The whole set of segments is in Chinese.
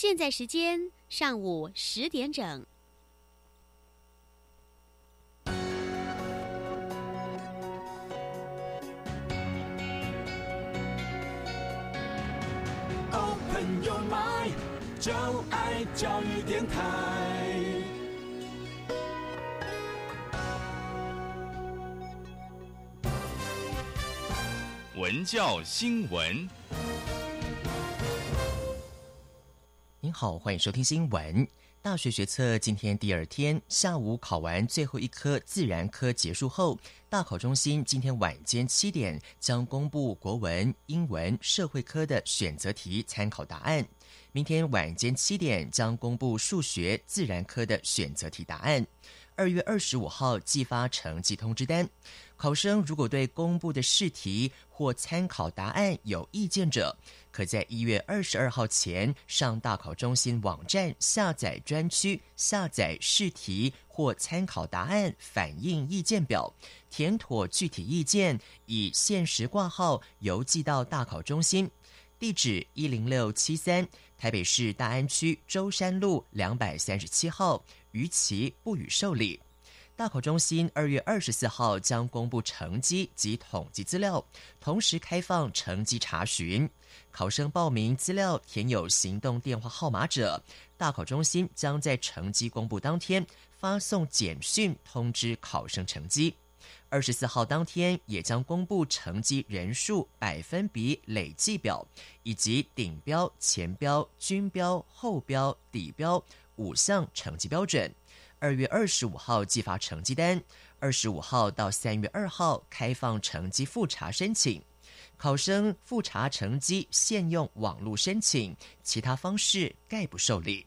现在时间上午十点整。Open your mind，就爱教育电台。文教新闻，好，欢迎收听新闻。大学学测今天第二天下午考完最后一科自然科结束后，大考中心今天晚间七点将公布国文、英文、社会科的选择题参考答案。明天晚间七点将公布数学、自然科的选择题答案。二月二十五号寄发成绩通知单。考生如果对公布的试题或参考答案有意见者，可在一月二十二号前上大考中心网站下载专区下载试题或参考答案反映意见表，填妥具体意见，以限时挂号邮寄到大考中心，地址一零六七三台北市大安区舟山路两百三十七号，逾期不予受理。大考中心二月二十四号将公布成绩及统计资料，同时开放成绩查询。考生报名资料填有行动电话号码者，大考中心将在成绩公布当天发送简讯通知考生成绩。二十四号当天也将公布成绩人数百分比累计表，以及顶标、前标、均标、后标、底标五项成绩标准。二月二十五号寄发成绩单，二十五号到三月二号开放成绩复查申请。考生复查成绩现用网络申请，其他方式概不受理。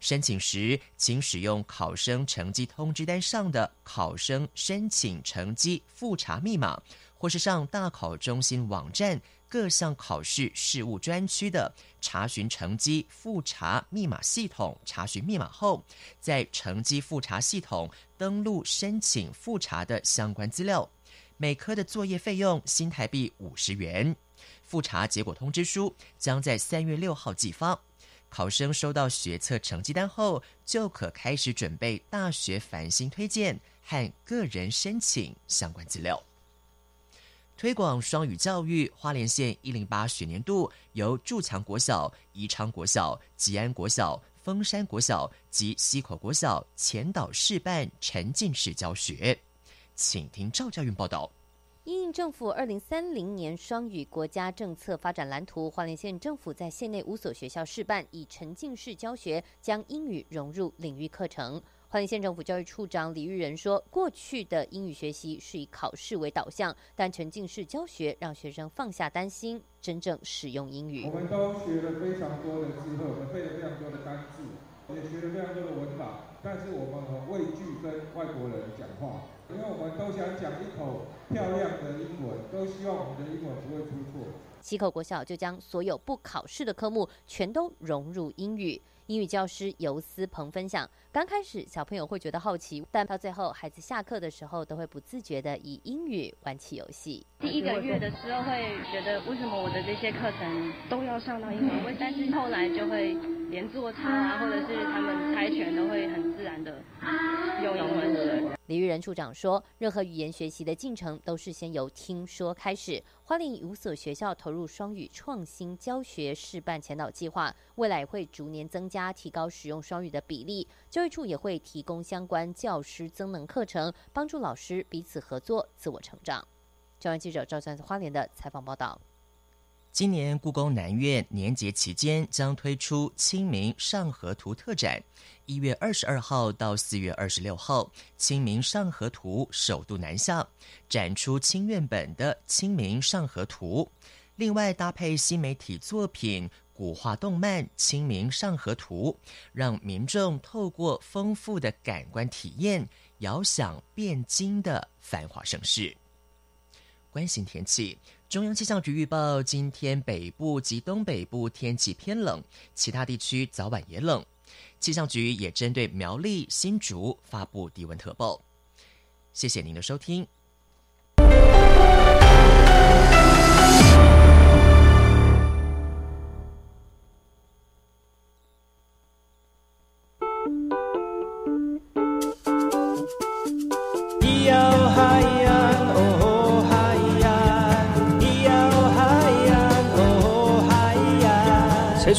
申请时，请使用考生成绩通知单上的考生申请成绩复查密码，或是上大考中心网站各项考试事务专区的查询成绩复查密码系统查询密码后，在成绩复查系统登录申请复查的相关资料。每科的作业费用新台币五十元。复查结果通知书将在三月六号寄发。考生收到学测成绩单后，就可开始准备大学繁星推荐和个人申请相关资料。推广双语教育，花莲县一零八学年度由筑强国小、宜昌国小、吉安国小、峰山国小及溪口国小前导示办沉浸式教学。请听赵家韵报道。因应政府二零三零年双语国家政策发展蓝图，花莲县政府在县内五所学校试办以沉浸式教学，将英语融入领域课程。花莲县政府教育处长李玉仁说：“过去的英语学习是以考试为导向，但沉浸式教学让学生放下担心，真正使用英语。我们都学了非常多的智慧，我们背了非常多的单字，也学了非常多的文法，但是我们很畏惧跟外国人讲话，因为我们都想讲一口漂亮的英文，都希望我们的英文不会出错。溪口国小就将所有不考试的科目全都融入英语。英语教师尤思鹏分享，刚开始小朋友会觉得好奇，但到最后孩子下课的时候都会不自觉的以英语玩起游戏。第一个月的时候会觉得为什么我的这些课程都要上到英文，但是后来就会连做差啊，或者是他们猜拳都会很自然的用英文学。李玉仁处长说，任何语言学习的进程都是先由听说开始。花莲五所学校投入双语创新教学示范前导计划，未来会逐年增加，提高使用双语的比例。教育处也会提供相关教师增能课程，帮助老师彼此合作、自我成长。教育记者赵三花莲的采访报道。今年故宫南院年节期间将推出《清明上河图》特展，一月二十二号到四月二十六号，《清明上河图》首度南下，展出清院本的《清明上河图》，另外搭配新媒体作品古画动漫《清明上河图》，让民众透过丰富的感官体验，遥想汴京的繁华盛世。关心天气。中央气象局预报，今天北部及东北部天气偏冷，其他地区早晚也冷。气象局也针对苗栗、新竹发布低温特报。谢谢您的收听。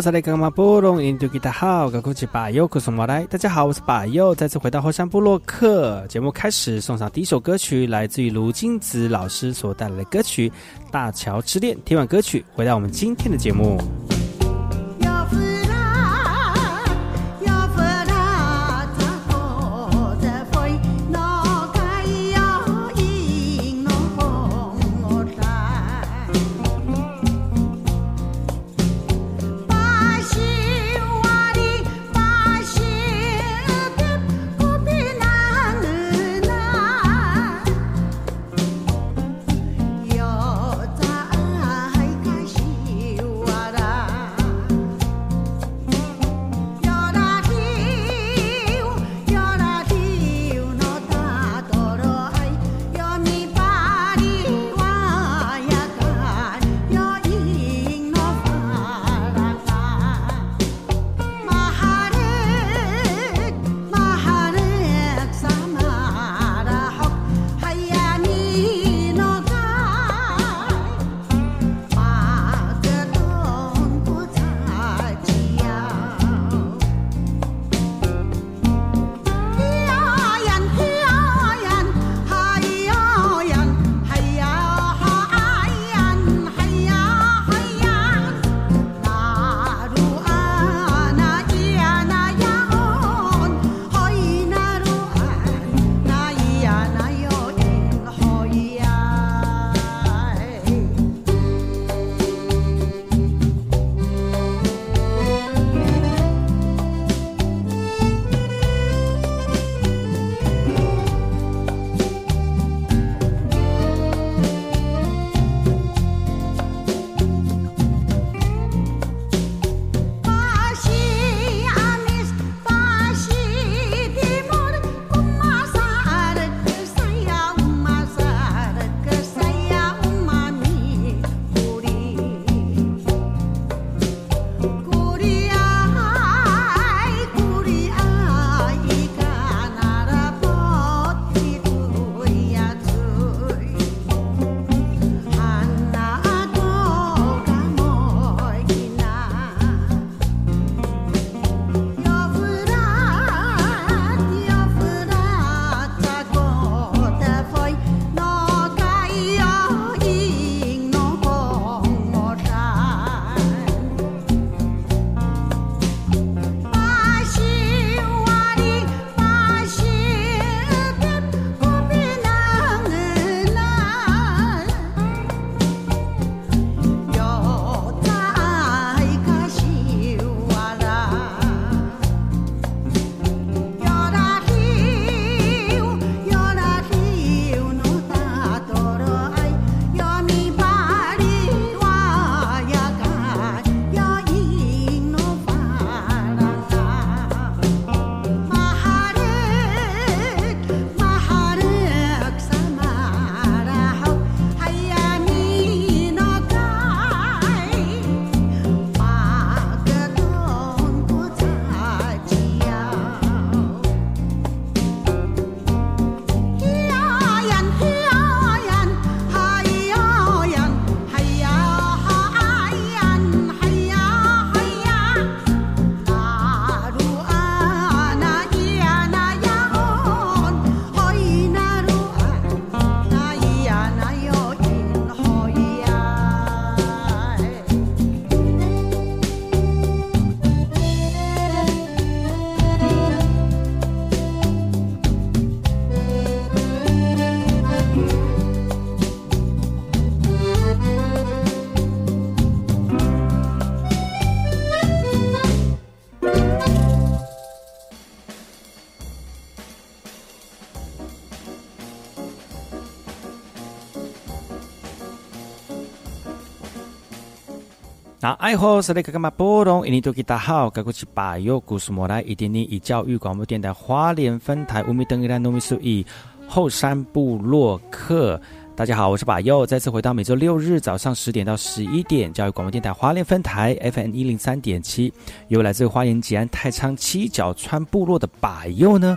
萨利格马布隆印度吉他好，高空起巴尤克松马来。大家好，我是巴尤，再次回到后山部落客。节目开始，送上第一首歌曲，来自于卢金子老师所带来的歌曲《大桥之恋》。听完歌曲，回到我们今天的节目。那爱好是那个干嘛波动，印尼多吉大好，该过去把右故事莫来一点点以教育广播电台花莲分台乌米登伊兰糯米苏以后山部落客。大家好，我是把右，再次回到每周六日早上十点到十一点，教育广播电台花莲分台 FM 一零三点七，由来自花莲吉安太仓七角川部落的把右呢。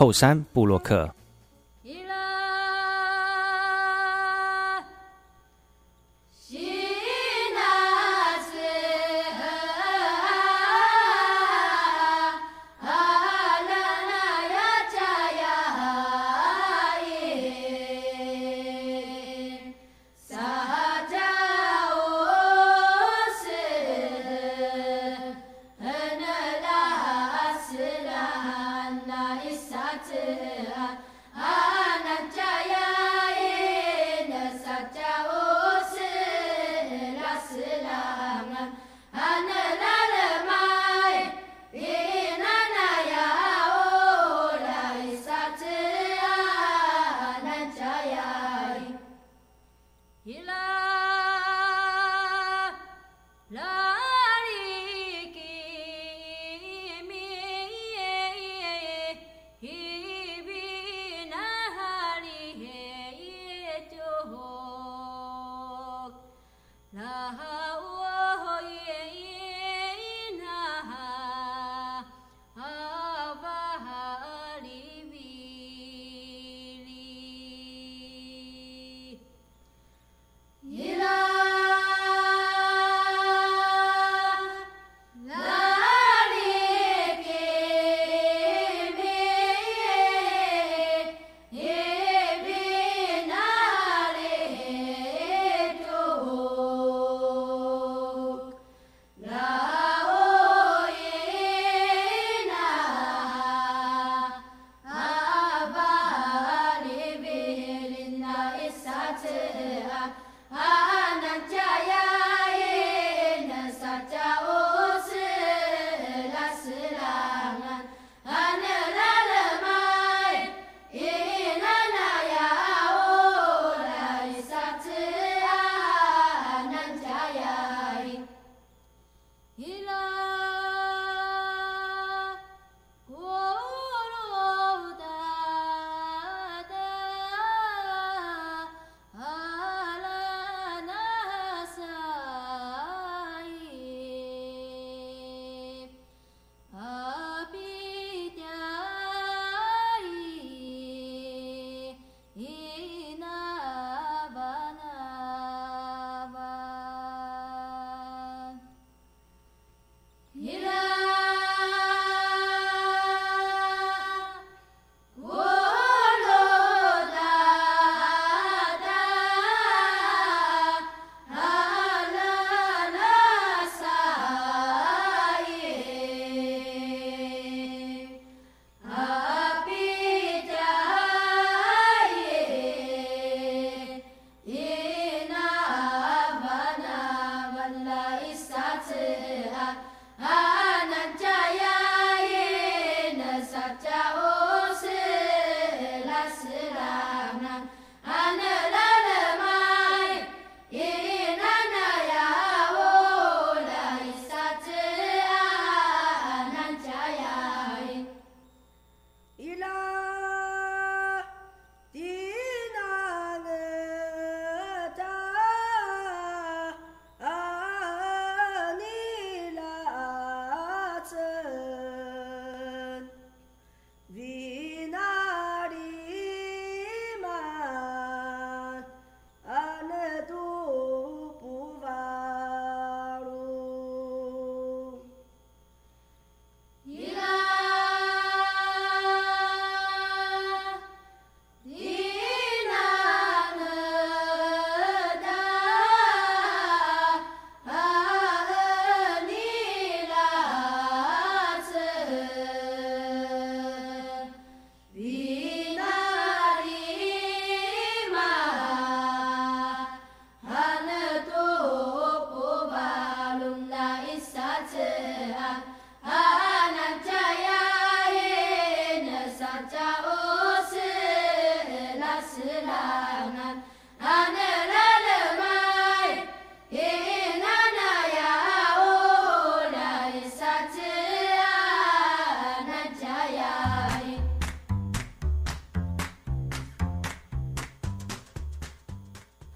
后山布洛克。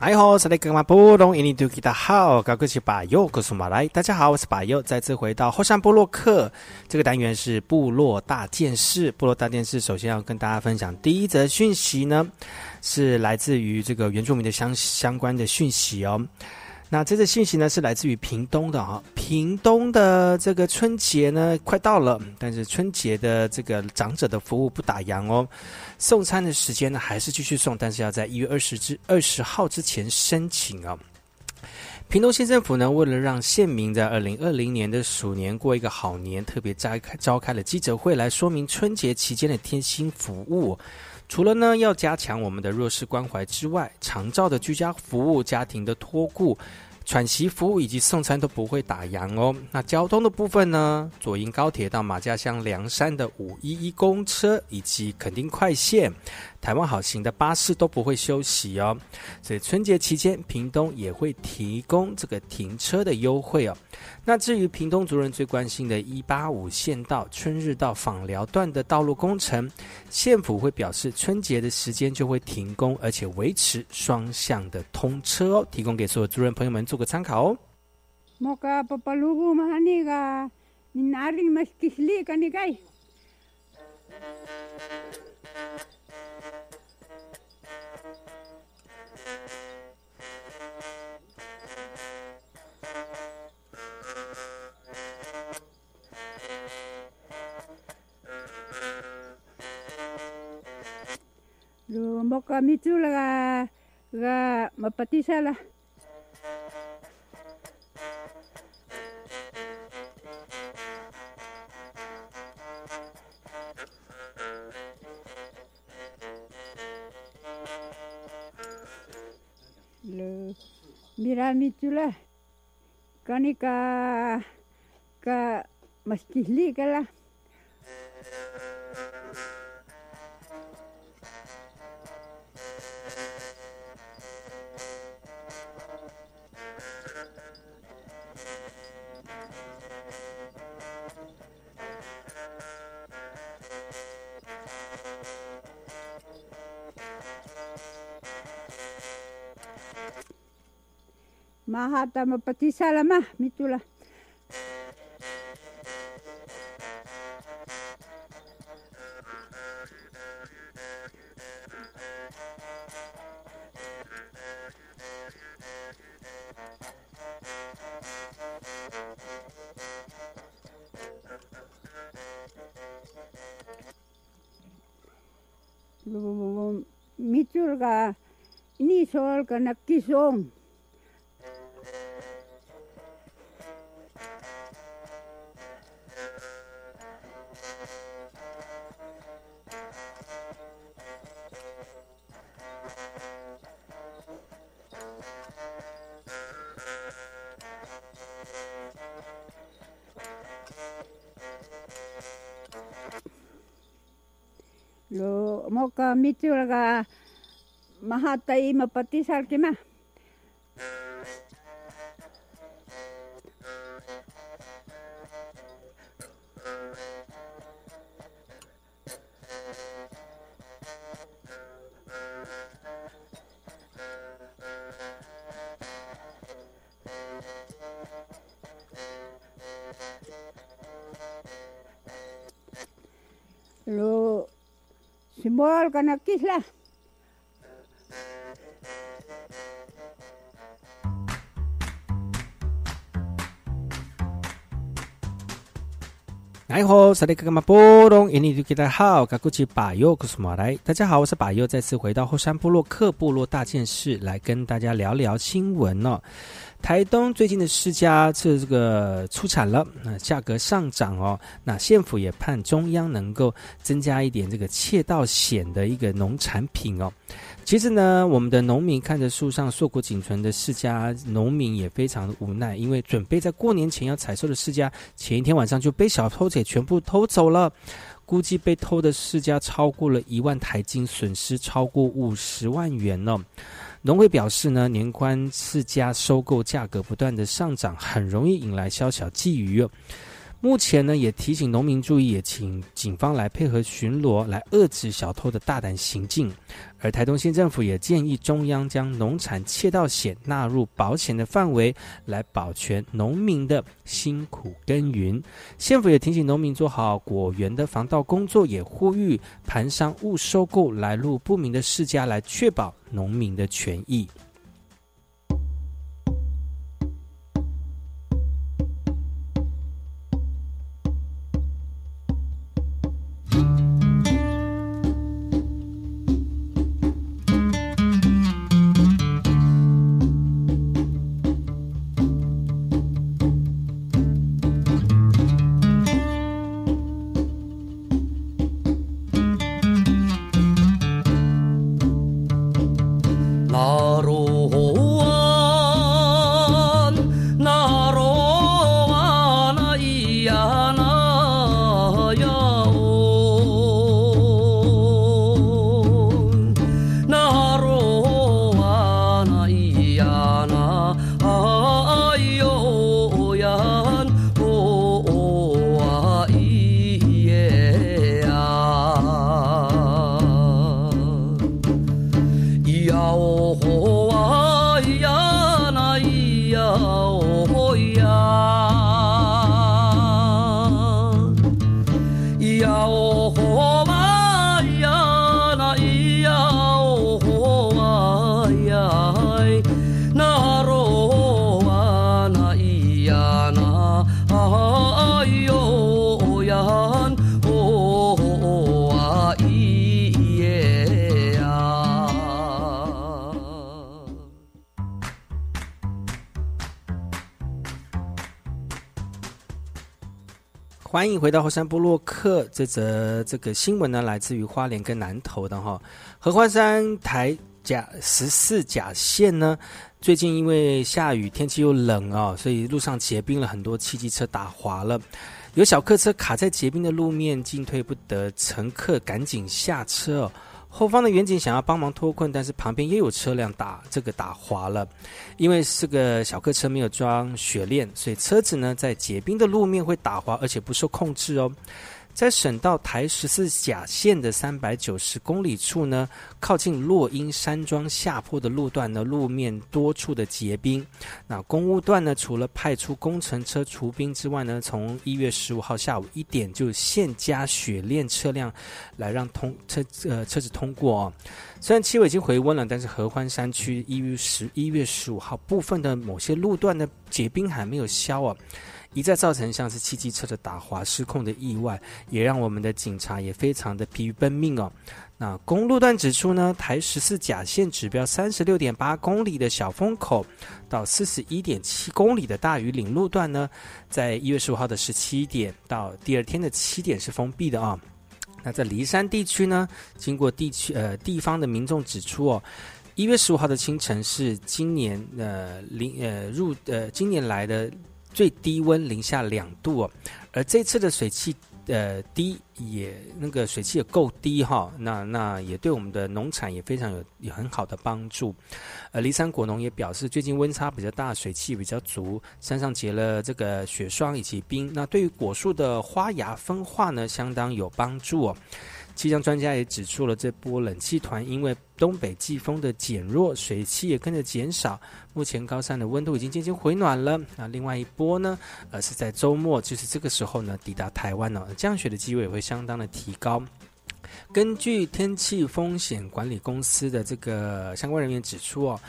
哎吼，是那个嘛布隆印尼多吉达好，高哥是巴佑，告诉马来，大家好，我是巴尤，再次回到后山部落客。这个单元是部落大件事。部落大件事，首先要跟大家分享第一则讯息呢，是来自于这个原住民的相相关的讯息哦。那这个讯息呢是来自于屏东的哈，屏东的这个春节呢快到了，但是春节的这个长者的服务不打烊哦，送餐的时间呢还是继续送，但是要在一月二十至二十号之前申请哦。屏东县政府呢，为了让县民在二零二零年的鼠年过一个好年，特别召开召开了记者会来说明春节期间的贴心服务。除了呢要加强我们的弱势关怀之外，长照的居家服务、家庭的托顾。喘息服务以及送餐都不会打烊哦。那交通的部分呢？左营高铁到马家乡梁山的五一一公车以及垦丁快线、台湾好行的巴士都不会休息哦。所以春节期间，屏东也会提供这个停车的优惠哦。那至于屏东族人最关心的一八五县道春日到访寮段的道路工程，县府会表示春节的时间就会停工，而且维持双向的通车哦，提供给所有族人朋友们做个参考哦。Lo moka mitu la ga ga mapatisa la. Lo mira mitu la. Kani ka maskihli ka la. Mahata mapatisala mah mitula. Mitulga ni sol kanak kisong. ಮಿತಿ ಒಳಗೆ ಮಹಾತಾಯಿ ಮಪತಿ ಸಾಳ್ಕಿಮ 无我干那记啦哎吼，萨利格玛波隆，印尼多吉达好，嘎古吉巴尤克苏马来。大家好，我是巴尤，再次回到后山部落克部落大件事，来跟大家聊聊新闻哦。台东最近的释迦是这个出产了，那价格上涨哦。那县府也盼中央能够增加一点这个窃盗险的一个农产品哦。其实呢，我们的农民看着树上硕果仅存的释迦，农民也非常的无奈，因为准备在过年前要采收的释迦，前一天晚上就被小偷给全部偷走了。估计被偷的释迦超过了一万台斤，损失超过五十万元呢。农会表示呢，年关次家收购价格不断的上涨，很容易引来宵小觊觎哦。目前呢，也提醒农民注意，也请警方来配合巡逻，来遏制小偷的大胆行径。而台东县政府也建议中央将农产窃盗险纳入保险的范围，来保全农民的辛苦耕耘。县府也提醒农民做好果园的防盗工作，也呼吁盘商勿收购来路不明的世家，来确保农民的权益。欢迎回到后山部落克。这则这个新闻呢，来自于花莲跟南投的哈。合欢山台甲十四甲线呢，最近因为下雨，天气又冷哦，所以路上结冰了很多，汽机车打滑了，有小客车卡在结冰的路面，进退不得，乘客赶紧下车哦。后方的远景想要帮忙脱困，但是旁边又有车辆打这个打滑了，因为是个小客车没有装雪链，所以车子呢在结冰的路面会打滑，而且不受控制哦。在省道台十四甲线的三百九十公里处呢，靠近落英山庄下坡的路段呢，路面多处的结冰。那公务段呢，除了派出工程车除冰之外呢，从一月十五号下午一点就现加雪链车辆来让通车呃车子通过哦。虽然气温已经回温了，但是合欢山区一月十一月十五号部分的某些路段的结冰还没有消啊。一再造成像是汽机车的打滑失控的意外，也让我们的警察也非常的疲于奔命哦。那公路段指出呢，台十四甲线指标三十六点八公里的小风口到四十一点七公里的大屿岭路段呢，在一月十五号的十七点到第二天的七点是封闭的啊。那在梨山地区呢，经过地区呃地方的民众指出哦，一月十五号的清晨是今年呃零呃入呃今年来的。最低温零下两度哦，而这次的水汽呃低也那个水汽也够低哈，那那也对我们的农产也非常有有很好的帮助。呃，离山果农也表示，最近温差比较大，水汽比较足，山上结了这个雪霜以及冰，那对于果树的花芽分化呢，相当有帮助哦。气象专家也指出了，这波冷气团因为东北季风的减弱，水汽也跟着减少。目前高山的温度已经渐渐回暖了。那另外一波呢，呃，是在周末，就是这个时候呢，抵达台湾呢，降雪的机会也会相当的提高。根据天气风险管理公司的这个相关人员指出哦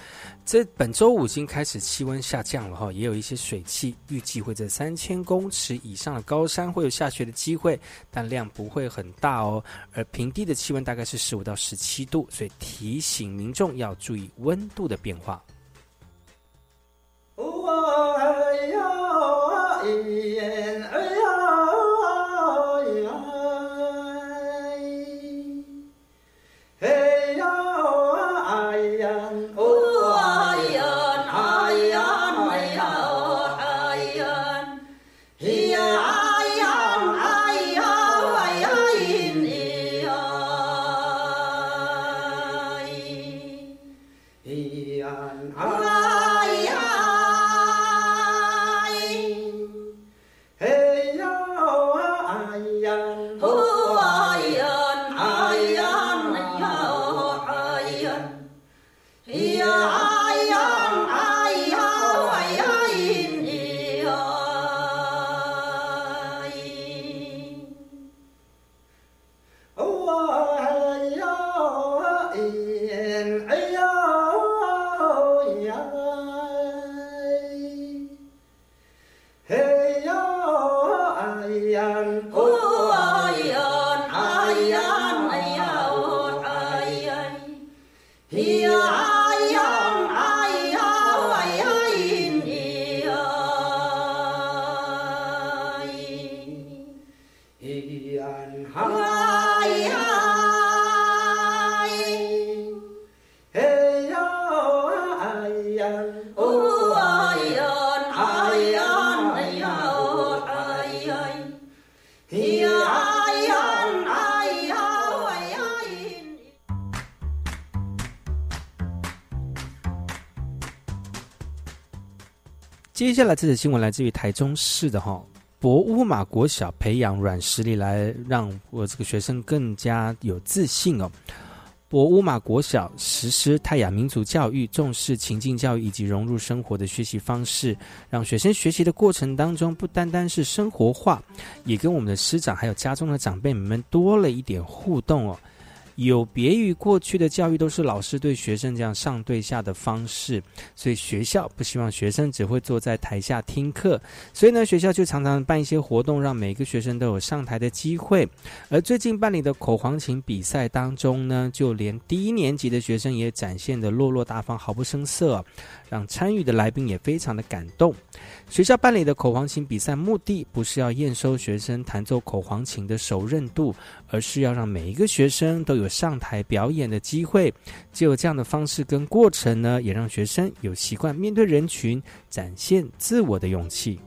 这本周五已经开始气温下降了哈也有一些水汽预计会在三千公尺以上的高山会有下雪的机会但量不会很大哦而平地的气温大概是十五到十七度所以提醒民众要注意温度的变化接下来这则新闻来自于台中市的哈博乌马国小，培养软实力来让我这个学生更加有自信哦。博乌马国小实施泰雅民族教育，重视情境教育以及融入生活的学习方式，让学生学习的过程当中不单单是生活化，也跟我们的师长还有家中的长辈们多了一点互动哦。有别于过去的教育，都是老师对学生这样上对下的方式，所以学校不希望学生只会坐在台下听课，所以呢，学校就常常办一些活动，让每个学生都有上台的机会。而最近办理的口簧琴比赛当中呢，就连低年级的学生也展现的落落大方，毫不生涩。让参与的来宾也非常的感动。学校办理的口簧琴比赛目的不是要验收学生弹奏口簧琴的熟韧度，而是要让每一个学生都有上台表演的机会。只有这样的方式跟过程呢，也让学生有习惯面对人群，展现自我的勇气。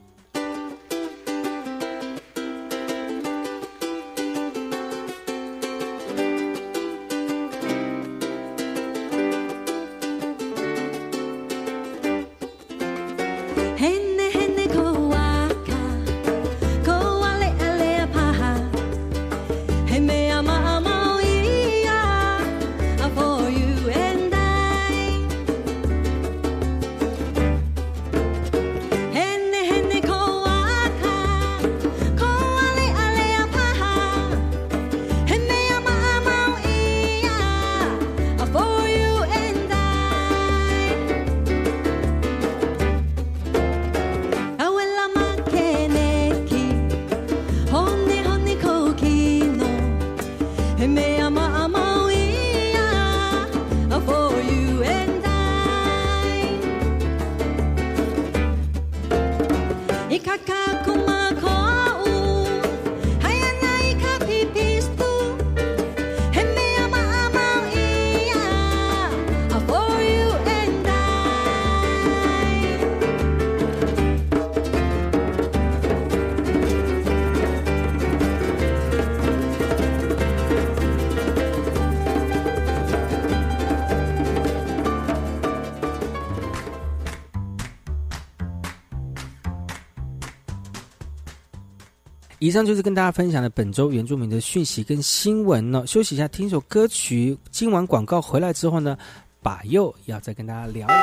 以上就是跟大家分享的本周原住民的讯息跟新闻呢。休息一下，听首歌曲。今晚广告回来之后呢，把又要再跟大家聊一聊。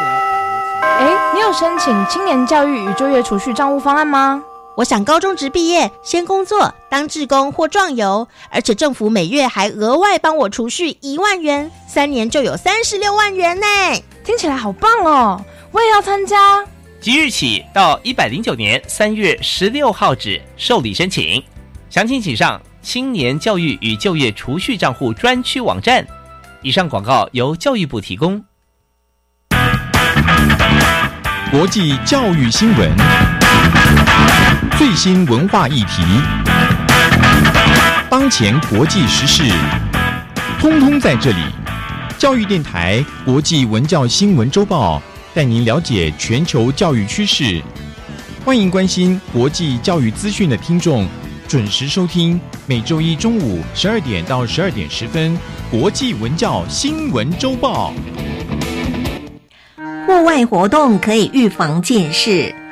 哎，你有申请青年教育与就业储蓄账户方案吗？我想高中职毕业先工作当志工或壮游，而且政府每月还额外帮我储蓄一万元，三年就有三十六万元呢。听起来好棒哦！我也要参加。即日起到一百零九年三月十六号止受理申请，详情请上青年教育与就业储蓄账户专区网站。以上广告由教育部提供。国际教育新闻，最新文化议题，当前国际时事，通通在这里。教育电台国际文教新闻周报。带您了解全球教育趋势，欢迎关心国际教育资讯的听众准时收听每周一中午十二点到十二点十分国际文教新闻周报。户外活动可以预防近视，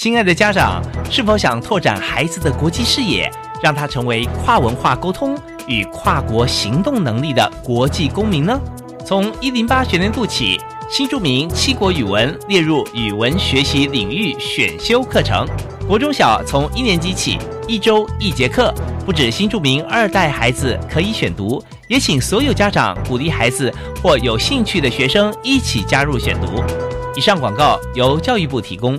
亲爱的家长，是否想拓展孩子的国际视野，让他成为跨文化沟通与跨国行动能力的国际公民呢？从一零八学年度起。新著名七国语文列入语文学习领域选修课程，国中小从一年级起一周一节课，不止新著名二代孩子可以选读，也请所有家长鼓励孩子或有兴趣的学生一起加入选读。以上广告由教育部提供。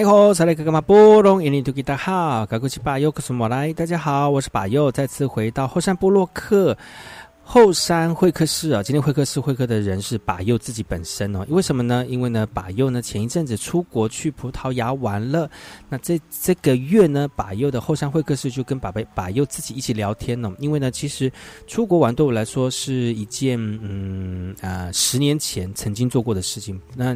你好，萨利格格马波隆印尼图吉达好，格古奇巴尤克苏莫来，大家好，我是巴尤，再次回到后山部落克。后山会客室啊，今天会客室会客的人是把佑自己本身哦。为什么呢？因为呢，把佑呢前一阵子出国去葡萄牙玩了。那这这个月呢，把佑的后山会客室就跟把把把佑自己一起聊天呢。因为呢，其实出国玩对我来说是一件嗯啊十年前曾经做过的事情。那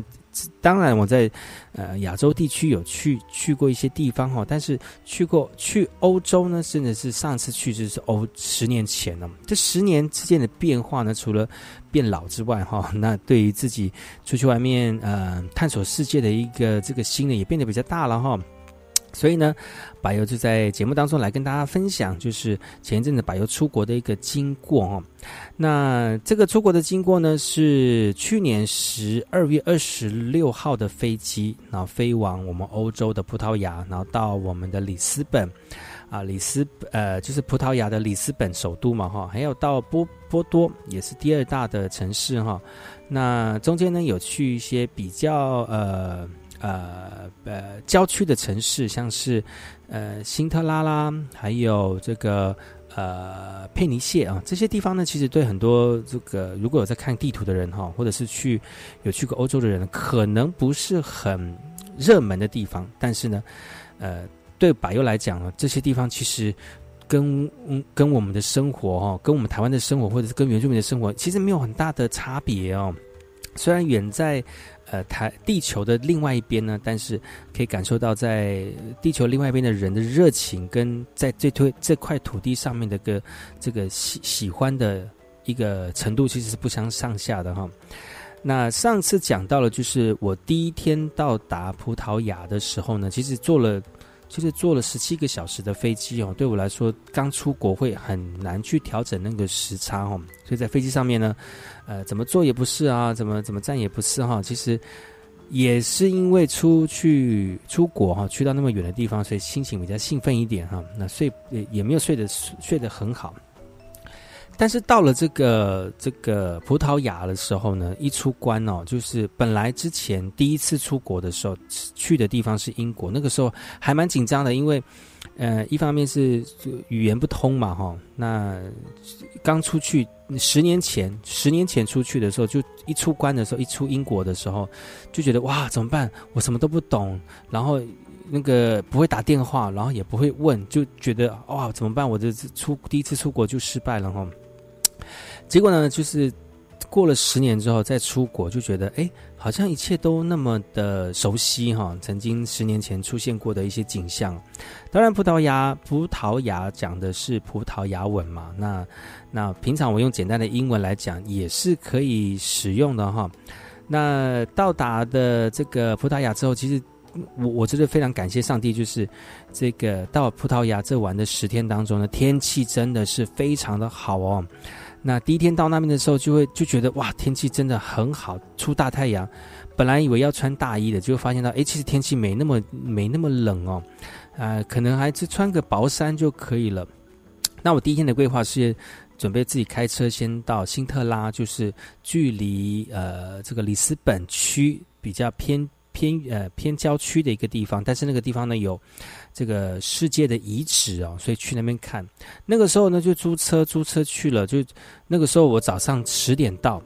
当然，我在呃亚洲地区有去去过一些地方哈，但是去过去欧洲呢，甚至是上次去就是欧十年前了。这十年之间的变化呢，除了变老之外哈，那对于自己出去外面呃探索世界的一个这个心呢，也变得比较大了哈。所以呢，柏油就在节目当中来跟大家分享，就是前一阵子柏油出国的一个经过哦。那这个出国的经过呢，是去年十二月二十六号的飞机，然后飞往我们欧洲的葡萄牙，然后到我们的里斯本啊，里斯呃就是葡萄牙的里斯本首都嘛哈，还有到波波多，也是第二大的城市哈。那中间呢，有去一些比较呃。呃呃，郊区的城市，像是呃辛特拉啦，还有这个呃佩尼谢啊，这些地方呢，其实对很多这个如果有在看地图的人哈，或者是去有去过欧洲的人，可能不是很热门的地方。但是呢，呃，对柏油来讲呢，这些地方其实跟跟我们的生活哈，跟我们台湾的生活，或者是跟原住民的生活，其实没有很大的差别哦。虽然远在。呃，台地球的另外一边呢，但是可以感受到在地球另外一边的人的热情，跟在这推这块土地上面的个这个喜喜欢的一个程度，其实是不相上下的哈。那上次讲到了，就是我第一天到达葡萄牙的时候呢，其实坐了。就是坐了十七个小时的飞机哦，对我来说刚出国会很难去调整那个时差哦，所以在飞机上面呢，呃，怎么坐也不是啊，怎么怎么站也不是哈，其实也是因为出去出国哈，去到那么远的地方，所以心情比较兴奋一点哈，那睡也也没有睡得睡得很好。但是到了这个这个葡萄牙的时候呢，一出关哦，就是本来之前第一次出国的时候去的地方是英国，那个时候还蛮紧张的，因为呃，一方面是语言不通嘛，哈，那刚出去十年前，十年前出去的时候，就一出关的时候，一出英国的时候，就觉得哇，怎么办？我什么都不懂，然后那个不会打电话，然后也不会问，就觉得哇，怎么办？我这次出第一次出国就失败了，哈。结果呢，就是过了十年之后再出国，就觉得哎，好像一切都那么的熟悉哈。曾经十年前出现过的一些景象，当然葡萄牙葡萄牙讲的是葡萄牙文嘛。那那平常我用简单的英文来讲也是可以使用的哈。那到达的这个葡萄牙之后，其实我我真的非常感谢上帝，就是这个到葡萄牙这玩的十天当中呢，天气真的是非常的好哦。那第一天到那边的时候，就会就觉得哇，天气真的很好，出大太阳。本来以为要穿大衣的，就发现到，哎，其实天气没那么没那么冷哦，呃，可能还是穿个薄衫就可以了。那我第一天的规划是准备自己开车先到辛特拉，就是距离呃这个里斯本区比较偏偏呃偏郊区的一个地方，但是那个地方呢有。这个世界的遗址哦，所以去那边看。那个时候呢，就租车租车去了。就那个时候，我早上十点到，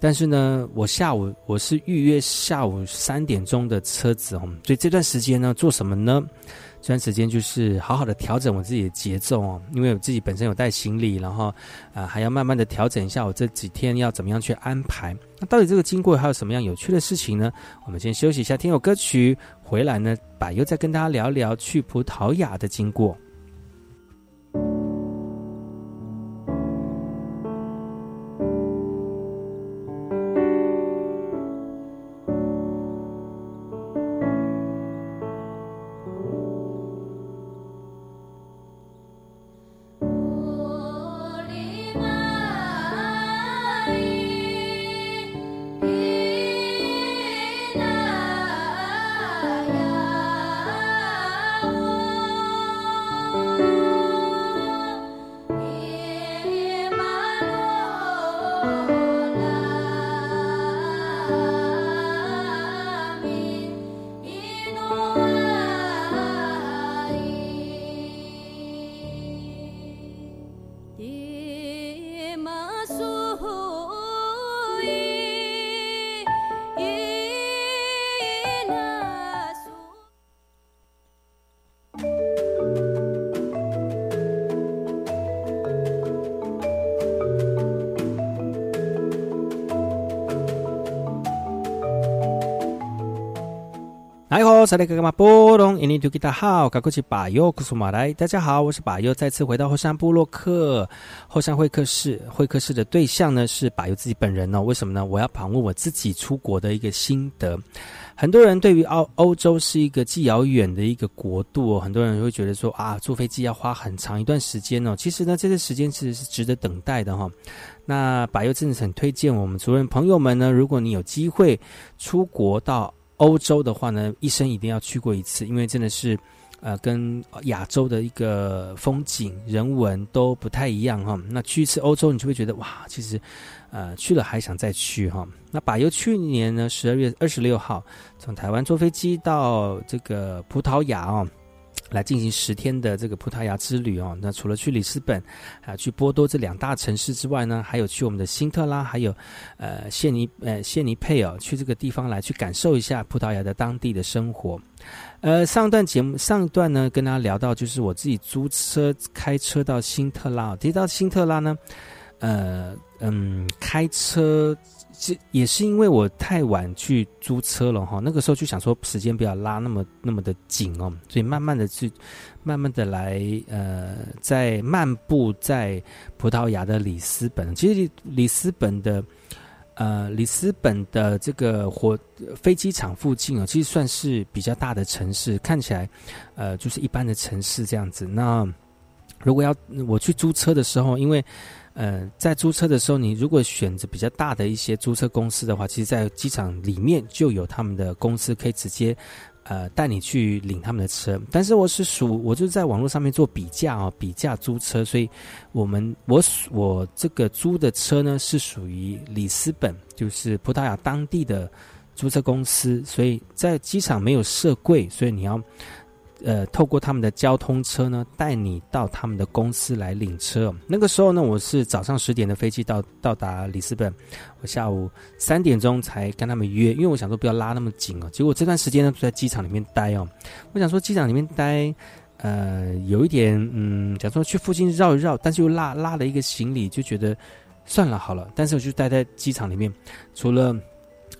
但是呢，我下午我是预约下午三点钟的车子哦。所以这段时间呢，做什么呢？这段时间就是好好的调整我自己的节奏哦，因为我自己本身有带行李，然后啊还要慢慢的调整一下我这几天要怎么样去安排。那到底这个经过还有什么样有趣的事情呢？我们先休息一下，听首歌曲。回来呢，把又再跟大家聊聊去葡萄牙的经过。萨利格玛波隆，印尼土吉达好，卡古奇巴尤库苏马来，大家好，我是巴尤，再次回到后山部落克后山会客室，会客室的对象呢是巴尤自己本人哦，为什么呢？我要访问我自己出国的一个心得。很多人对于欧欧洲是一个既遥远的一个国度哦，很多人会觉得说啊，坐飞机要花很长一段时间哦。其实呢，这个时间其实是值得等待的哈。那百优真的很推荐我们主任朋友们呢，如果你有机会出国到欧洲的话呢，一生一定要去过一次，因为真的是呃跟亚洲的一个风景人文都不太一样哈。那去一次欧洲，你就会觉得哇，其实。呃，去了还想再去哈。那把由去年呢十二月二十六号从台湾坐飞机到这个葡萄牙哦，来进行十天的这个葡萄牙之旅哦。那除了去里斯本啊，去波多这两大城市之外呢，还有去我们的新特拉，还有呃谢尼呃谢尼佩尔，去这个地方来去感受一下葡萄牙的当地的生活。呃，上段节目上一段呢，跟大家聊到就是我自己租车开车到新特拉，提到新特拉呢。呃嗯，开车这也是因为我太晚去租车了哈，那个时候就想说时间不要拉那么那么的紧哦，所以慢慢的去慢慢的来呃，在漫步在葡萄牙的里斯本，其实里斯本的呃里斯本的这个火飞机场附近哦，其实算是比较大的城市，看起来呃就是一般的城市这样子。那如果要我去租车的时候，因为呃，在租车的时候，你如果选择比较大的一些租车公司的话，其实，在机场里面就有他们的公司可以直接，呃，带你去领他们的车。但是我是属，我就在网络上面做比价啊，比价租车，所以我们我我这个租的车呢是属于里斯本，就是葡萄牙当地的租车公司，所以在机场没有设柜，所以你要。呃，透过他们的交通车呢，带你到他们的公司来领车。那个时候呢，我是早上十点的飞机到到达里斯本，我下午三点钟才跟他们约，因为我想说不要拉那么紧哦。结果这段时间呢，就在机场里面待哦。我想说机场里面待，呃，有一点嗯，假如说去附近绕一绕，但是又拉拉了一个行李，就觉得算了好了。但是我就待在机场里面，除了。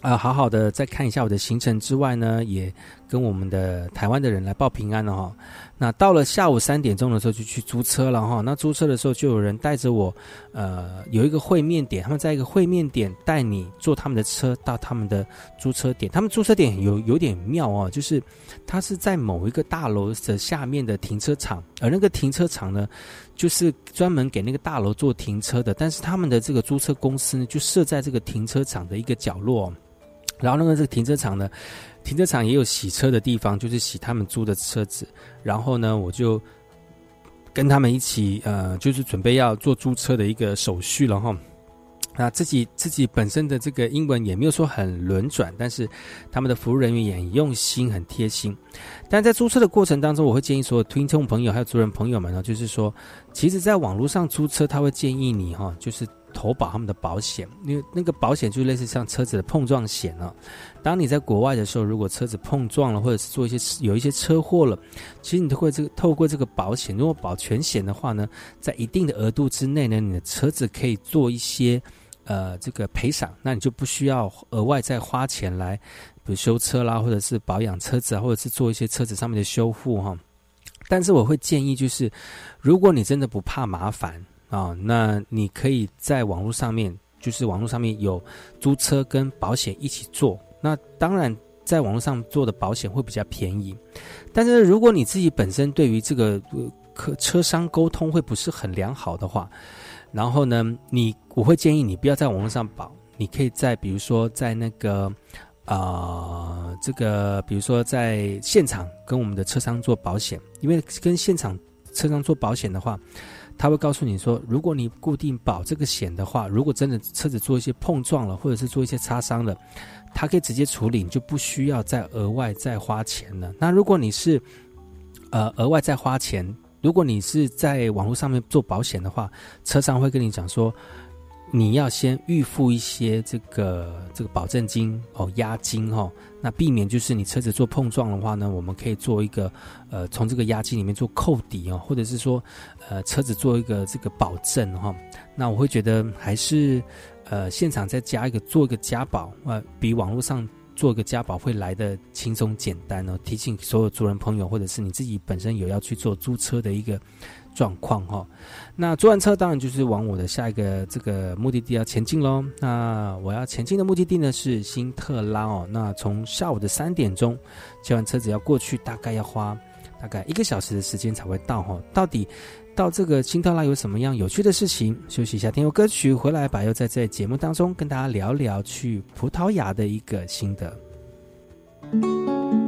啊，好好的再看一下我的行程之外呢，也跟我们的台湾的人来报平安了哈。那到了下午三点钟的时候就去租车了哈。那租车的时候就有人带着我，呃，有一个会面点，他们在一个会面点带你坐他们的车到他们的租车点。他们租车点有有点妙哦，就是它是在某一个大楼的下面的停车场，而那个停车场呢，就是专门给那个大楼做停车的。但是他们的这个租车公司呢，就设在这个停车场的一个角落。然后那个这个停车场呢，停车场也有洗车的地方，就是洗他们租的车子。然后呢，我就跟他们一起，呃，就是准备要做租车的一个手续了哈。那自己自己本身的这个英文也没有说很轮转，但是他们的服务人员也很用心、很贴心。但在租车的过程当中，我会建议所有听众朋友还有租人朋友们呢，就是说，其实在网络上租车，他会建议你哈，就是。投保他们的保险，因为那个保险就类似像车子的碰撞险了。当你在国外的时候，如果车子碰撞了，或者是做一些有一些车祸了，其实你都会这个透过这个保险，如果保全险的话呢，在一定的额度之内呢，你的车子可以做一些呃这个赔偿，那你就不需要额外再花钱来，比如修车啦，或者是保养车子啊，或者是做一些车子上面的修复哈。但是我会建议就是，如果你真的不怕麻烦。啊，那你可以在网络上面，就是网络上面有租车跟保险一起做。那当然，在网络上做的保险会比较便宜。但是如果你自己本身对于这个客车商沟通会不是很良好的话，然后呢，你我会建议你不要在网络上保，你可以在比如说在那个啊，这个比如说在现场跟我们的车商做保险，因为跟现场车商做保险的话。他会告诉你说，如果你固定保这个险的话，如果真的车子做一些碰撞了，或者是做一些擦伤了，他可以直接处理，你就不需要再额外再花钱了。那如果你是呃额外再花钱，如果你是在网络上面做保险的话，车商会跟你讲说。你要先预付一些这个这个保证金哦，押金哈，那避免就是你车子做碰撞的话呢，我们可以做一个呃，从这个押金里面做扣抵哦，或者是说呃，车子做一个这个保证哈。那我会觉得还是呃，现场再加一个做一个加保，呃，比网络上做个家宝会来的轻松简单哦。提醒所有族人朋友，或者是你自己本身有要去做租车的一个状况哈。那租完车当然就是往我的下一个这个目的地要前进喽。那我要前进的目的地呢是新特拉哦。那从下午的三点钟接完车子要过去，大概要花大概一个小时的时间才会到哈。到底？到这个新特拉有什么样有趣的事情？休息一下，听首歌曲回来，吧又在这节目当中跟大家聊聊去葡萄牙的一个心得。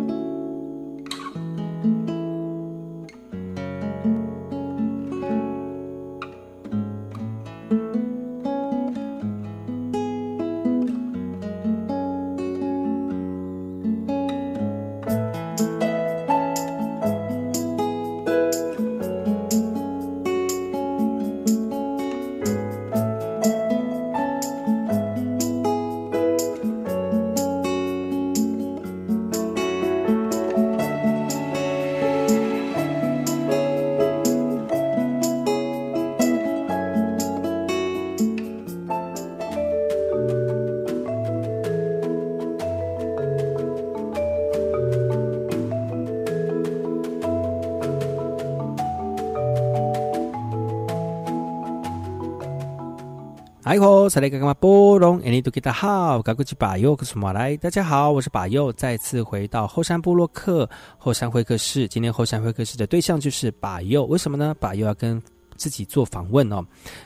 萨利格玛波隆，印尼多吉达好，嘎古吉巴尤克苏马来，大家好，我是巴尤，再次回到后山部落克后山会客室。今天后山会客室的对象就是巴尤，为什么呢？巴尤要跟自己做访问哦，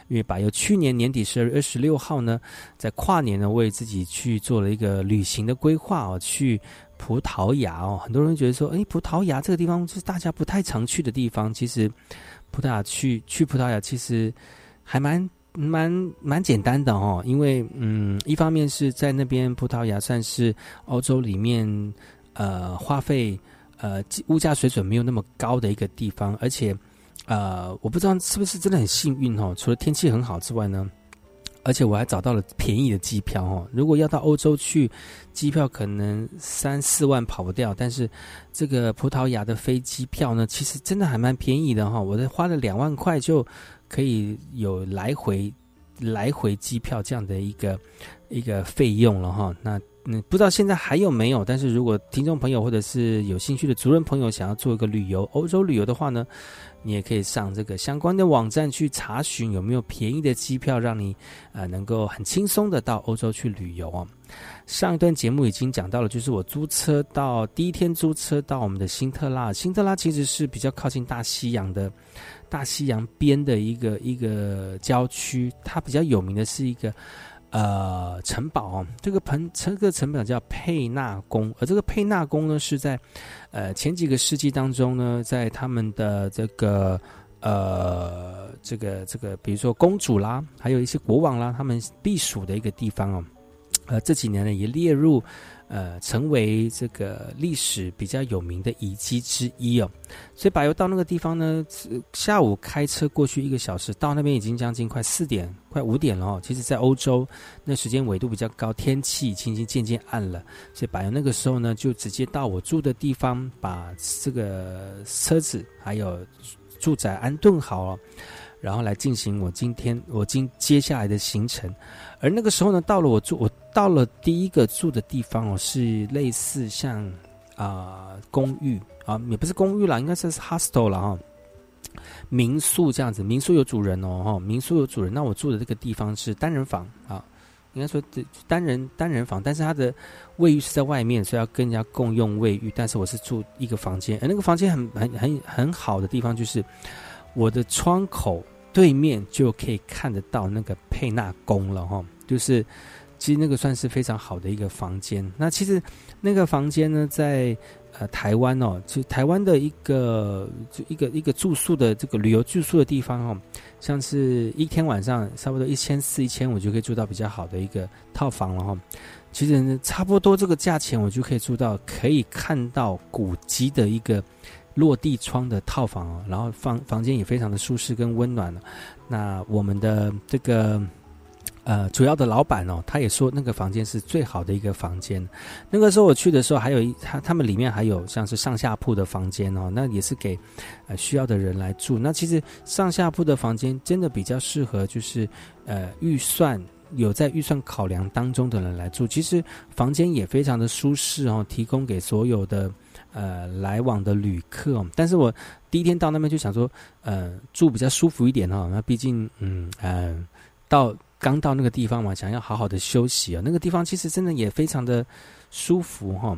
因为巴尤去年年底十二月二十六号呢，在跨年呢，为自己去做了一个旅行的规划哦，去葡萄牙哦。很多人觉得说，哎，葡萄牙这个地方是大家不太常去的地方，其实葡萄牙去去葡萄牙其实还蛮。蛮蛮简单的哦，因为嗯，一方面是在那边葡萄牙算是欧洲里面呃花费呃物价水准没有那么高的一个地方，而且呃我不知道是不是真的很幸运哦，除了天气很好之外呢，而且我还找到了便宜的机票哦。如果要到欧洲去，机票可能三四万跑不掉，但是这个葡萄牙的飞机票呢，其实真的还蛮便宜的哈，我这花了两万块就。可以有来回来回机票这样的一个一个费用了哈，那嗯不知道现在还有没有？但是如果听众朋友或者是有兴趣的族人朋友想要做一个旅游欧洲旅游的话呢，你也可以上这个相关的网站去查询有没有便宜的机票，让你呃能够很轻松的到欧洲去旅游哦。上一段节目已经讲到了，就是我租车到第一天租车到我们的新特拉，新特拉其实是比较靠近大西洋的。大西洋边的一个一个郊区，它比较有名的是一个呃城堡哦。这个城这个城堡叫佩纳宫，而这个佩纳宫呢是在呃前几个世纪当中呢，在他们的这个呃这个这个，比如说公主啦，还有一些国王啦，他们避暑的一个地方哦。呃，这几年呢也列入。呃，成为这个历史比较有名的遗迹之一哦，所以柏油到那个地方呢，下午开车过去一个小时，到那边已经将近快四点、快五点了哦。其实，在欧洲，那时间纬度比较高，天气已经渐渐暗了，所以柏油那个时候呢，就直接到我住的地方，把这个车子还有住宅安顿好了。然后来进行我今天我今接下来的行程，而那个时候呢，到了我住我到了第一个住的地方哦，是类似像啊公寓啊，也不是公寓啦，应该是 hostel 了哈，民宿这样子，民宿有主人哦哈，民宿有主人。那我住的这个地方是单人房啊，应该说单人单人房，但是它的卫浴是在外面，所以要跟人家共用卫浴。但是我是住一个房间，那个房间很很很很好的地方就是。我的窗口对面就可以看得到那个佩纳宫了哈，就是其实那个算是非常好的一个房间。那其实那个房间呢，在呃台湾哦，就台湾的一个就一个一个住宿的这个旅游住宿的地方哦，像是一天晚上差不多一千四一千五就可以住到比较好的一个套房了哈。其实差不多这个价钱，我就可以住到可以看到古迹的一个。落地窗的套房哦，然后房房间也非常的舒适跟温暖了那我们的这个呃主要的老板哦，他也说那个房间是最好的一个房间。那个时候我去的时候，还有一他他们里面还有像是上下铺的房间哦，那也是给呃需要的人来住。那其实上下铺的房间真的比较适合，就是呃预算有在预算考量当中的人来住，其实房间也非常的舒适哦，提供给所有的呃来往的旅客。但是我第一天到那边就想说，呃，住比较舒服一点哈。那毕竟，嗯呃，到刚到那个地方嘛，想要好好的休息啊。那个地方其实真的也非常的舒服哈。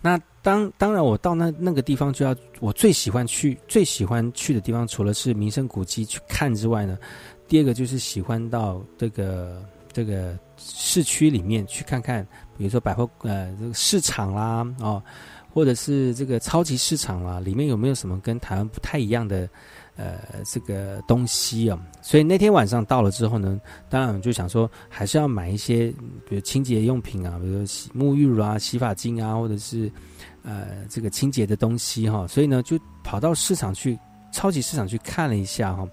那当当然，我到那那个地方就要我最喜欢去最喜欢去的地方，除了是名胜古迹去看之外呢。第二个就是喜欢到这个这个市区里面去看看，比如说百货呃这个市场啦哦，或者是这个超级市场啦，里面有没有什么跟台湾不太一样的呃这个东西啊？所以那天晚上到了之后呢，当然就想说还是要买一些比如清洁用品啊，比如洗沐浴乳啊、洗发精啊，或者是呃这个清洁的东西哈。所以呢，就跑到市场去超级市场去看了一下哈。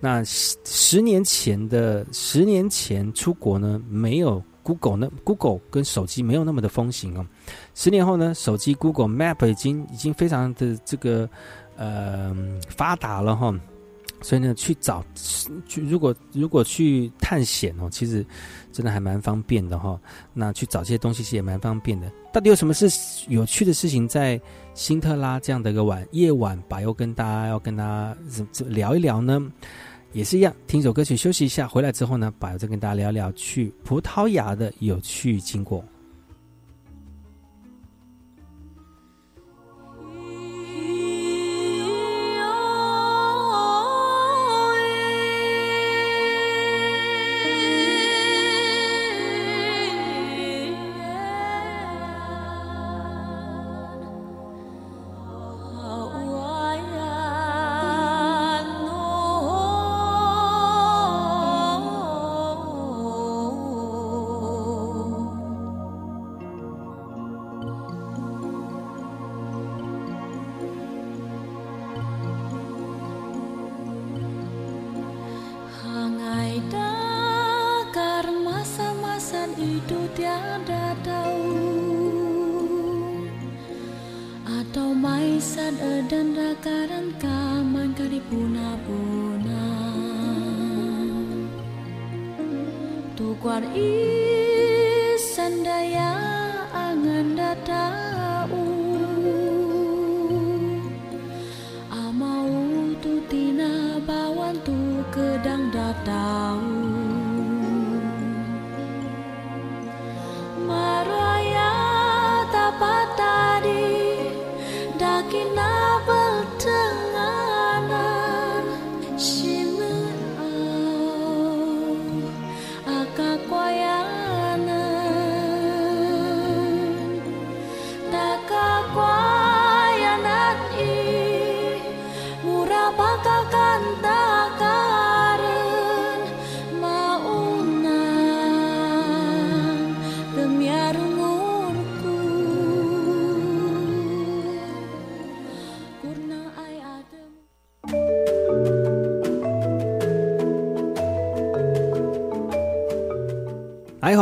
那十十年前的十年前出国呢，没有 Google 呢，Google 跟手机没有那么的风行哦。十年后呢，手机 Google Map 已经已经非常的这个呃发达了哈。所以呢，去找去如果如果去探险哦，其实真的还蛮方便的哈。那去找这些东西其实也蛮方便的。到底有什么是有趣的事情在辛特拉这样的一个晚夜晚，吧又跟大家要跟大家聊一聊呢？也是一样，听首歌曲休息一下，回来之后呢，把再跟大家聊聊去葡萄牙的有趣经过。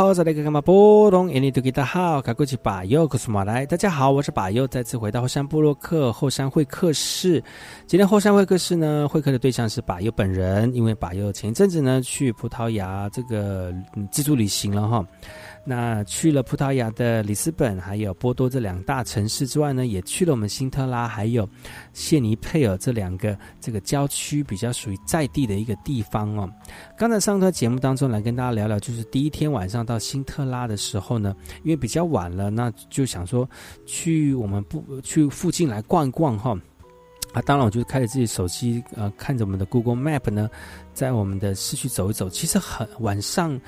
好，再来个干嘛波动？印尼都给大家好，卡过去把右，克苏马来。大家好，我是把右，再次回到后山部落克后山会客室。今天后山会客室呢，会客的对象是把右本人，因为把右前一阵子呢去葡萄牙这个自助旅行了哈。那去了葡萄牙的里斯本，还有波多这两大城市之外呢，也去了我们辛特拉，还有谢尼佩尔这两个这个郊区比较属于在地的一个地方哦。刚才上课节目当中来跟大家聊聊，就是第一天晚上到辛特拉的时候呢，因为比较晚了，那就想说去我们不去附近来逛逛哈。啊，当然我就开着自己手机呃，看着我们的 Google Map 呢，在我们的市区走一走，其实很晚上。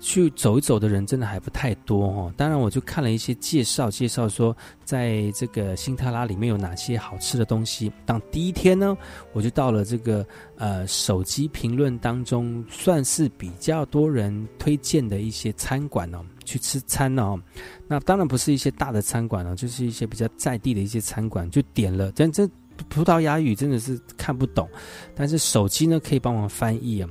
去走一走的人真的还不太多哦。当然，我就看了一些介绍，介绍说在这个辛特拉里面有哪些好吃的东西。当第一天呢，我就到了这个呃手机评论当中算是比较多人推荐的一些餐馆哦，去吃餐哦。那当然不是一些大的餐馆了，就是一些比较在地的一些餐馆，就点了。但这。葡萄牙语真的是看不懂，但是手机呢可以帮忙翻译啊。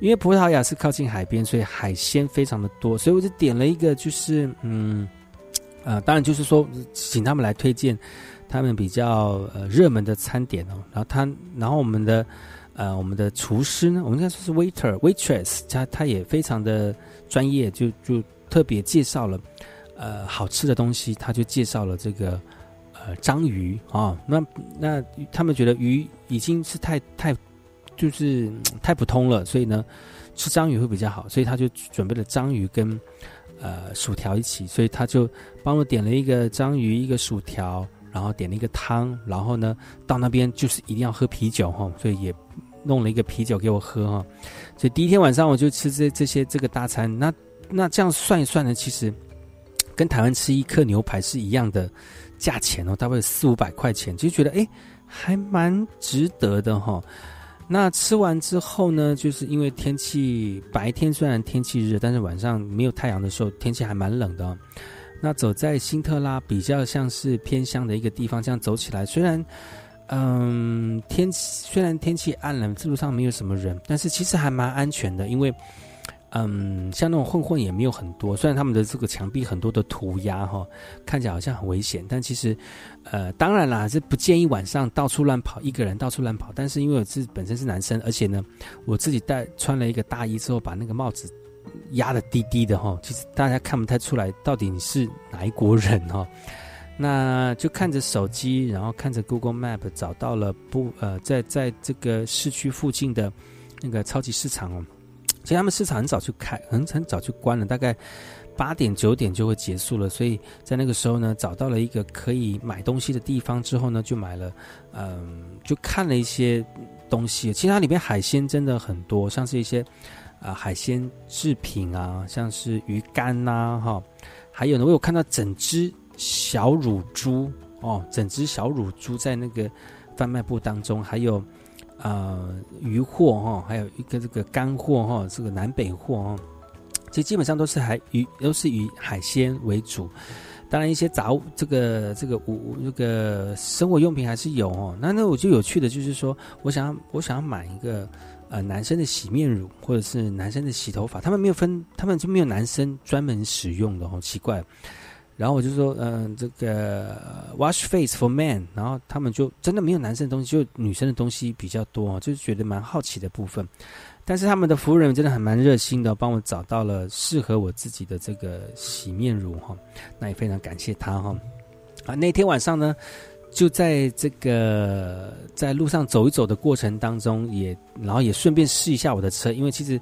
因为葡萄牙是靠近海边，所以海鲜非常的多，所以我就点了一个，就是嗯，呃，当然就是说请他们来推荐他们比较呃热门的餐点哦。然后他，然后我们的呃，我们的厨师呢，我们应该说是 waiter waitress，他他也非常的专业，就就特别介绍了呃好吃的东西，他就介绍了这个呃章鱼啊，那那他们觉得鱼已经是太太就是 太普通了，所以呢吃章鱼会比较好，所以他就准备了章鱼跟呃薯条一起，所以他就帮我点了一个章鱼，一个薯条。然后点了一个汤，然后呢，到那边就是一定要喝啤酒哈，所以也弄了一个啤酒给我喝哈。所以第一天晚上我就吃这这些这个大餐，那那这样算一算呢，其实跟台湾吃一颗牛排是一样的价钱哦，大概四五百块钱，就觉得哎还蛮值得的哈。那吃完之后呢，就是因为天气白天虽然天气热，但是晚上没有太阳的时候，天气还蛮冷的。那走在新特拉比较像是偏乡的一个地方，这样走起来，虽然，嗯，天气虽然天气暗了，路上没有什么人，但是其实还蛮安全的，因为，嗯，像那种混混也没有很多。虽然他们的这个墙壁很多的涂鸦哈，看起来好像很危险，但其实，呃，当然啦，是不建议晚上到处乱跑，一个人到处乱跑。但是因为我自己本身是男生，而且呢，我自己戴穿了一个大衣之后，把那个帽子。压的低低的哈，其实大家看不太出来到底你是哪一国人哈。那就看着手机，然后看着 Google Map 找到了不呃，在在这个市区附近的那个超级市场哦。其实他们市场很早就开，很很早就关了，大概八点九点就会结束了。所以在那个时候呢，找到了一个可以买东西的地方之后呢，就买了嗯，就看了一些东西。其实它里面海鲜真的很多，像是一些。啊，海鲜制品啊，像是鱼干呐，哈，还有呢，我有看到整只小乳猪哦，整只小乳猪在那个贩卖部当中，还有呃鱼货哈，还有一个这个干货哈，这个南北货哦，其实基本上都是海鱼，都是以海鲜为主，当然一些杂物，这个这个物这个生活用品还是有哦。那那我就有趣的就是说，我想要我想要买一个。呃，男生的洗面乳或者是男生的洗头发，他们没有分，他们就没有男生专门使用的，好奇怪。然后我就说，嗯，这个 wash face for men，然后他们就真的没有男生的东西，就女生的东西比较多，就是觉得蛮好奇的部分。但是他们的服务人员真的很蛮热心的，帮我找到了适合我自己的这个洗面乳哈，那也非常感谢他哈。啊，那天晚上呢？就在这个在路上走一走的过程当中，也然后也顺便试一下我的车，因为其实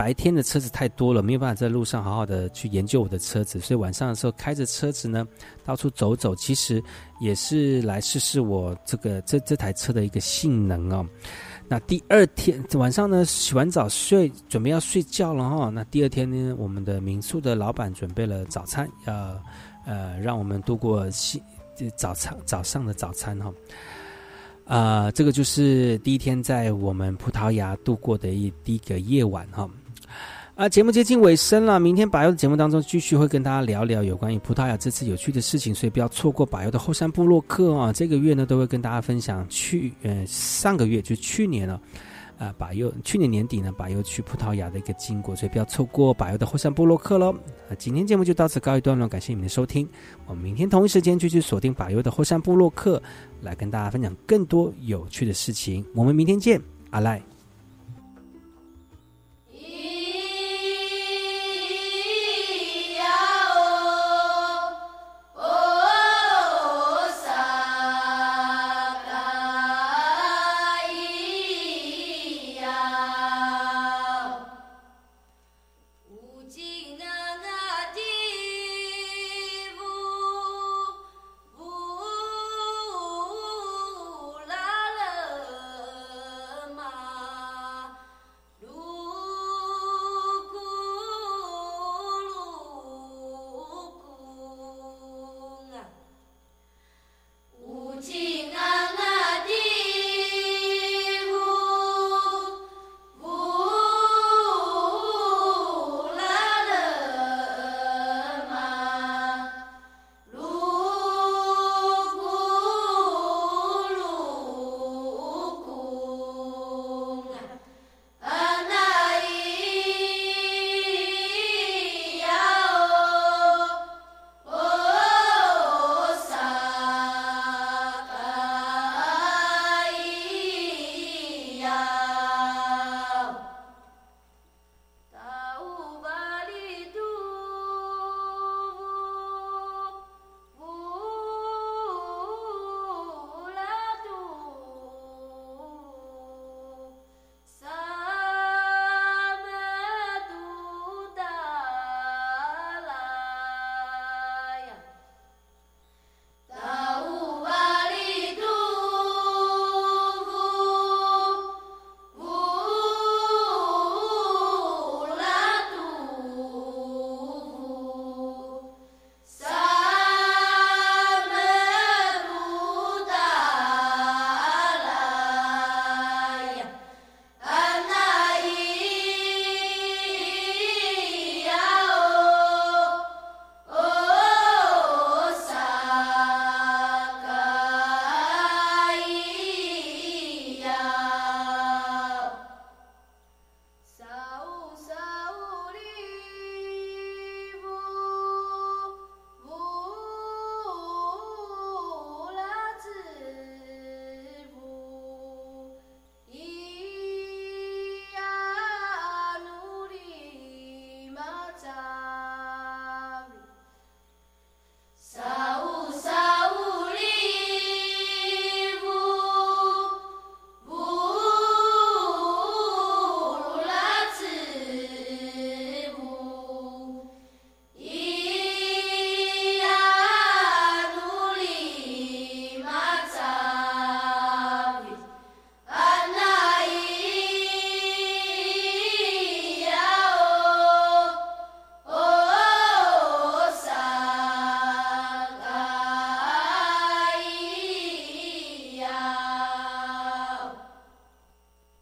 白天的车子太多了，没有办法在路上好好的去研究我的车子，所以晚上的时候开着车子呢到处走走，其实也是来试试我这个这这台车的一个性能哦。那第二天晚上呢，洗完澡睡，准备要睡觉了哈。那第二天呢，我们的民宿的老板准备了早餐，要呃让我们度过新。早餐早上的早餐哈，啊，这个就是第一天在我们葡萄牙度过的一第一个夜晚哈。啊，节目接近尾声了，明天百优的节目当中继续会跟大家聊聊有关于葡萄牙这次有趣的事情，所以不要错过百优的后山部落客啊。这个月呢都会跟大家分享去呃上个月就去年了。啊，把右去年年底呢，把右去葡萄牙的一个经过，所以不要错过把右的后山部落克喽。啊今天节目就到此告一段落，感谢你们的收听。我们明天同一时间继续锁定把右的后山部落克，来跟大家分享更多有趣的事情。我们明天见，阿赖。